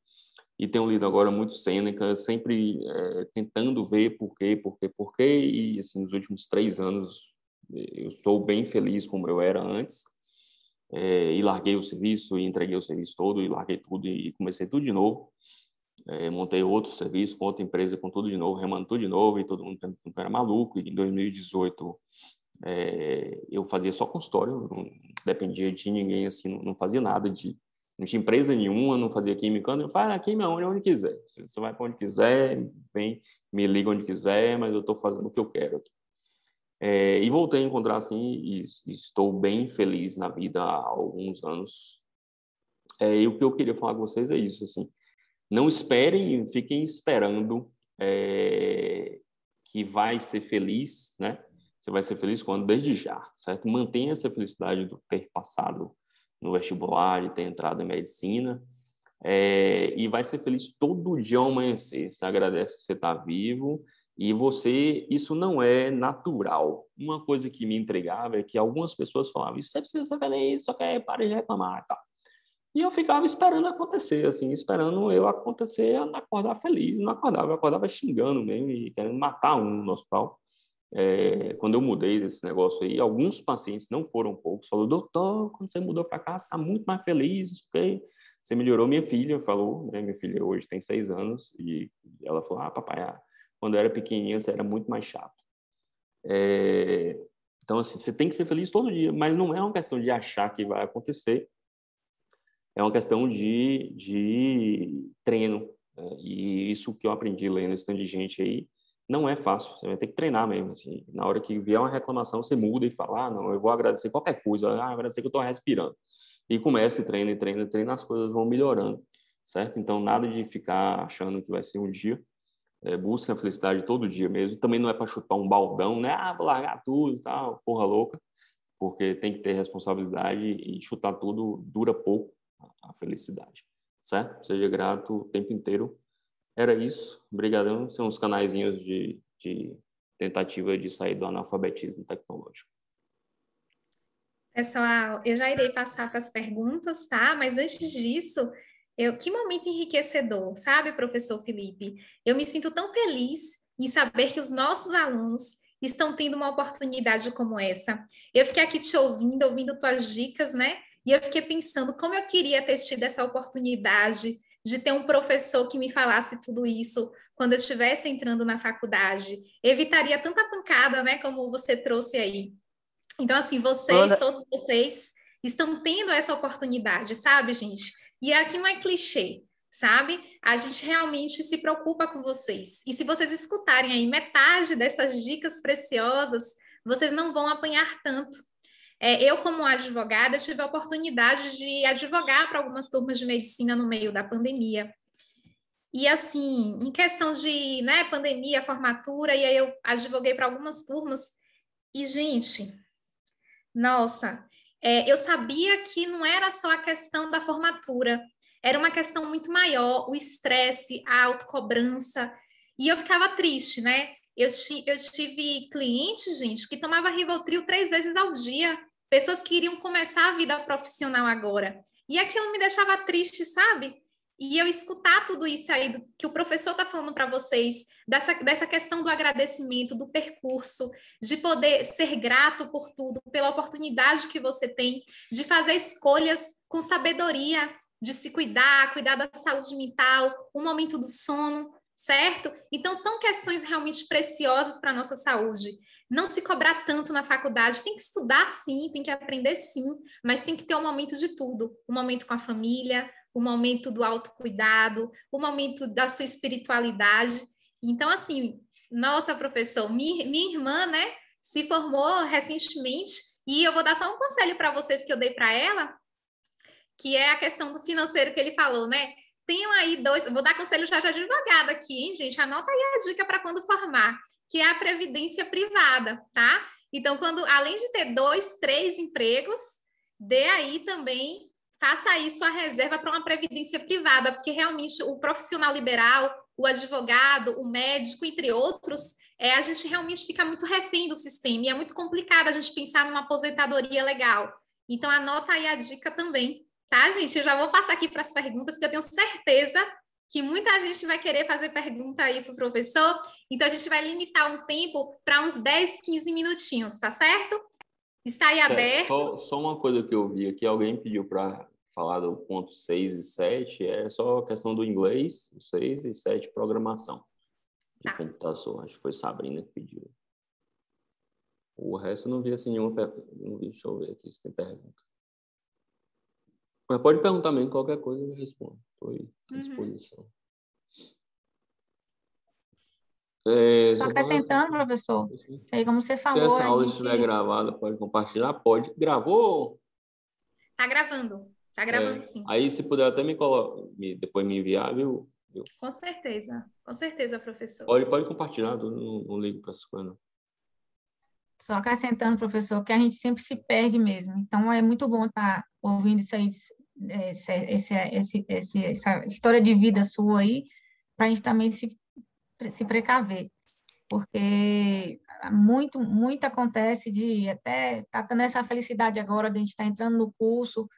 e tenho lido agora muito Sêneca, sempre é, tentando ver por quê, por quê, por quê, e assim, nos últimos três anos eu sou bem feliz como eu era antes, é, e larguei o serviço, e entreguei o serviço todo, e larguei tudo, e comecei tudo de novo, é, montei outro serviço com outra empresa, com tudo de novo, remando tudo de novo, e todo mundo era maluco, e em 2018 é, eu fazia só consultório, não dependia de ninguém, assim, não, não, fazia nada de... Não tinha empresa nenhuma, não fazia química, eu falo, ah, química onde, onde quiser. Você vai para onde quiser, vem, me liga onde quiser, mas eu estou fazendo o que eu quero aqui. É, e voltei a encontrar, assim, e, e, estou bem feliz na vida há alguns anos. É, e o que eu queria falar com vocês é isso, assim, não esperem, fiquem esperando é, que vai ser feliz, né? Você vai ser feliz quando? Desde já, certo? Mantenha essa felicidade do ter passado no vestibular, de ter entrado em medicina, é, e vai ser feliz todo dia ao amanhecer. Você agradece que você está vivo e você, isso não é natural. Uma coisa que me entregava é que algumas pessoas falavam: Isso você precisa ser feliz, só quer para de reclamar, tá? E eu ficava esperando acontecer, assim, esperando eu acontecer, acordar feliz. Não acordava, eu acordava xingando mesmo e querendo matar um no hospital é, quando eu mudei desse negócio aí, alguns pacientes, não foram poucos, falou, doutor, quando você mudou para cá, você está muito mais feliz, porque você melhorou. Minha filha falou, né, minha filha hoje tem seis anos, e ela falou, ah, papai, ah, quando eu era pequenininha você era muito mais chato. É, então, assim, você tem que ser feliz todo dia, mas não é uma questão de achar que vai acontecer, é uma questão de, de treino. Né? E isso que eu aprendi lendo esse tanto de gente aí, não é fácil, você vai ter que treinar mesmo, assim, na hora que vier uma reclamação, você muda e fala, ah, não, eu vou agradecer qualquer coisa, ah, agradecer que eu estou respirando, e começa treina, treina, treina, as coisas vão melhorando, certo? Então, nada de ficar achando que vai ser um dia, é, busca a felicidade todo dia mesmo, também não é para chutar um baldão, né, ah, vou largar tudo e tal, porra louca, porque tem que ter responsabilidade e chutar tudo dura pouco a felicidade, certo? Seja grato o tempo inteiro. Era isso. Obrigadão. São os canaizinhos de, de tentativa de sair do analfabetismo tecnológico. Pessoal, eu já irei passar para as perguntas, tá? Mas antes disso, eu, que momento enriquecedor, sabe, professor Felipe? Eu me sinto tão feliz em saber que os nossos alunos estão tendo uma oportunidade como essa. Eu fiquei aqui te ouvindo, ouvindo tuas dicas, né? E eu fiquei pensando como eu queria ter tido essa oportunidade de ter um professor que me falasse tudo isso quando eu estivesse entrando na faculdade. Evitaria tanta pancada, né, como você trouxe aí. Então, assim, vocês, todos vocês, estão tendo essa oportunidade, sabe, gente? E aqui não é clichê, sabe? A gente realmente se preocupa com vocês. E se vocês escutarem aí metade dessas dicas preciosas, vocês não vão apanhar tanto. É, eu, como advogada, tive a oportunidade de advogar para algumas turmas de medicina no meio da pandemia. E assim, em questão de né, pandemia, formatura, e aí eu advoguei para algumas turmas. E, gente, nossa, é, eu sabia que não era só a questão da formatura, era uma questão muito maior, o estresse, a autocobrança, e eu ficava triste, né? Eu, eu tive clientes, gente, que tomava Rivotril três vezes ao dia, pessoas que iriam começar a vida profissional agora, e aquilo me deixava triste, sabe? E eu escutar tudo isso aí do, que o professor está falando para vocês, dessa, dessa questão do agradecimento, do percurso, de poder ser grato por tudo, pela oportunidade que você tem, de fazer escolhas com sabedoria, de se cuidar, cuidar da saúde mental, o momento do sono, certo? Então, são questões realmente preciosas para a nossa saúde. Não se cobrar tanto na faculdade, tem que estudar sim, tem que aprender sim, mas tem que ter um momento de tudo, um momento com a família, o momento do autocuidado, o momento da sua espiritualidade. Então, assim, nossa, professor, minha, minha irmã, né, se formou recentemente e eu vou dar só um conselho para vocês que eu dei para ela, que é a questão do financeiro que ele falou, né? Tenham aí dois, vou dar conselho já de advogado aqui, hein, gente? Anota aí a dica para quando formar, que é a previdência privada, tá? Então, quando além de ter dois, três empregos, dê aí também faça aí sua reserva para uma previdência privada, porque realmente o profissional liberal, o advogado, o médico, entre outros, é, a gente realmente fica muito refém do sistema e é muito complicado a gente pensar numa aposentadoria legal. Então, anota aí a dica também, tá, gente? Eu já vou passar aqui para as perguntas, que eu tenho certeza que muita gente vai querer fazer pergunta aí para o professor. Então, a gente vai limitar um tempo para uns 10, 15 minutinhos, tá certo? Está aí aberto. Só, só, uma coisa que eu vi aqui, alguém pediu para falar do ponto 6 e 7, é só questão do inglês, 6 e 7, programação de tá. computação. Acho que foi Sabrina que pediu. O resto eu não vi assim nenhuma pergunta. Não vi, deixa eu ver aqui se tem pergunta. Mas pode perguntar mesmo, qualquer coisa eu respondo. Estou à uhum. disposição. Uhum. É, Só acrescentando, professor, aí como você falou... Se essa aula gente... estiver gravada, pode compartilhar? Pode. Gravou? Está gravando. Tá gravando é, sim. Aí, se puder até me, colo... me depois me enviar, viu? Com certeza, com certeza, professor. Pode, pode compartilhar, não, não ligo para essas coisas, Só acrescentando, professor, que a gente sempre se perde mesmo. Então, é muito bom estar tá ouvindo isso aí, esse, esse, esse, essa história de vida sua aí, para a gente também se, se precaver. Porque muito, muito acontece de até tá tendo essa felicidade agora de a gente estar tá entrando no curso,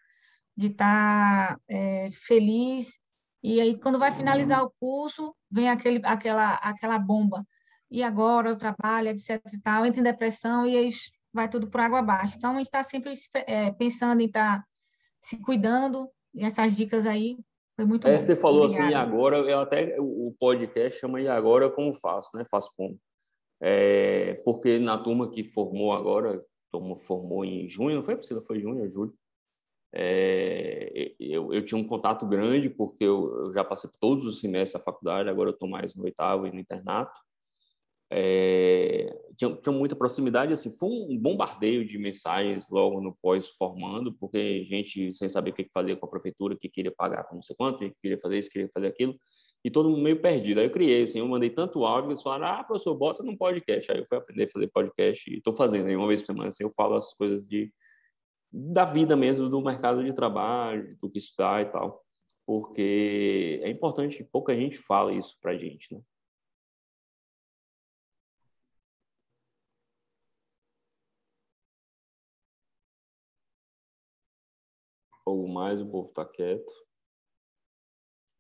de estar tá, é, feliz. E aí, quando vai finalizar o curso, vem aquele, aquela, aquela bomba. E agora eu trabalho, etc. e tal, entra em depressão e aí vai tudo por água abaixo. Então, a gente está sempre é, pensando em estar tá se cuidando. E essas dicas aí foi muito é, bom. Você falou Obrigada. assim, agora, eu até o podcast chama E Agora Como Faço, né? Faço como. É, porque na turma que formou agora, turma formou em junho, não foi possível, foi junho, julho. É, eu, eu, tinha um contato grande, porque eu, eu, já passei por todos os semestres da faculdade, agora eu estou mais no oitavo e no internato. É, tinha, tinha, muita proximidade, assim, foi um bombardeio de mensagens logo no pós-formando, porque gente sem saber o que fazer com a prefeitura, que queria pagar com não sei quanto, que queria fazer isso, queria fazer aquilo. e todo mundo meio perdido. Aí eu criei, assim, eu mandei tanto áudio, eles falaram, ah, professor, bota num podcast. Aí eu fui aprender a fazer podcast e estou fazendo aí uma vez por semana, assim, eu falo as coisas de da vida mesmo, do mercado de trabalho, do que estudar e tal. Porque é importante, pouca gente fala isso pra gente, né? Mais, o povo tá quieto.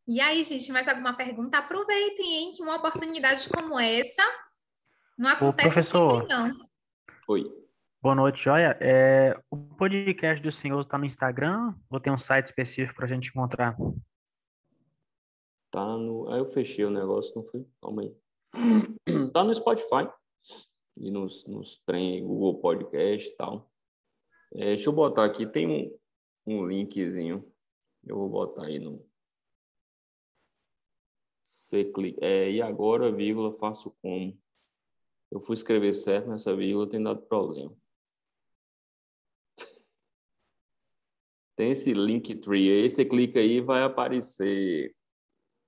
E aí, gente, mais alguma pergunta? Aproveitem, hein, que uma oportunidade como essa não acontece Ô, professor. sempre, não. Oi. Boa noite, joia. É, o podcast do senhor está no Instagram ou tem um site específico para a gente encontrar? Tá no. Aí eu fechei o negócio, não foi? Calma aí. Tá no Spotify e nos, nos trem, Google Podcast e tal. É, deixa eu botar aqui, tem um, um linkzinho. Eu vou botar aí no. Você clica. É, e agora, vírgula, faço como? Eu fui escrever certo nessa vírgula, tem dado problema. [laughs] Tem esse Linktree aí, você clica aí vai aparecer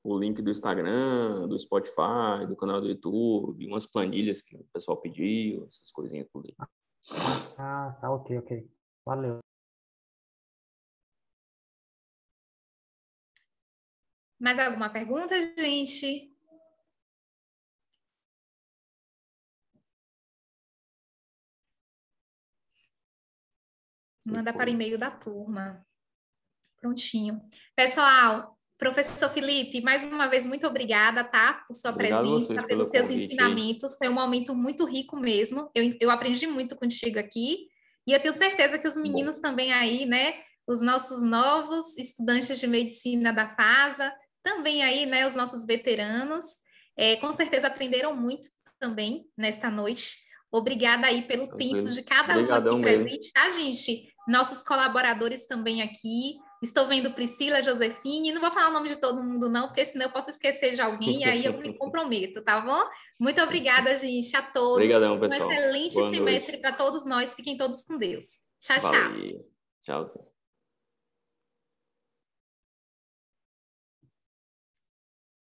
o link do Instagram, do Spotify, do canal do YouTube, umas planilhas que o pessoal pediu, essas coisinhas tudo aí. Ah, tá, ok, ok. Valeu. Mais alguma pergunta, gente? Manda para o e-mail da turma. Prontinho. Pessoal, professor Felipe, mais uma vez, muito obrigada, tá? Por sua Obrigado presença, pelos pelo seus convite ensinamentos. Foi um momento muito rico mesmo. Eu, eu aprendi muito contigo aqui. E eu tenho certeza que os meninos também aí, né? Os nossos novos estudantes de medicina da FASA, também aí, né? Os nossos veteranos, é, com certeza aprenderam muito também nesta noite. Obrigada aí pelo tempo de cada um aqui presente, tá, gente? Nossos colaboradores também aqui. Estou vendo Priscila, Josefine. Não vou falar o nome de todo mundo, não, porque senão eu posso esquecer de alguém e aí eu me [laughs] comprometo, tá bom? Muito obrigada, gente, a todos. Obrigadão, Um pessoal. excelente Boa semestre para todos nós. Fiquem todos com Deus. Tchau, tchau. Valeu. Tchau.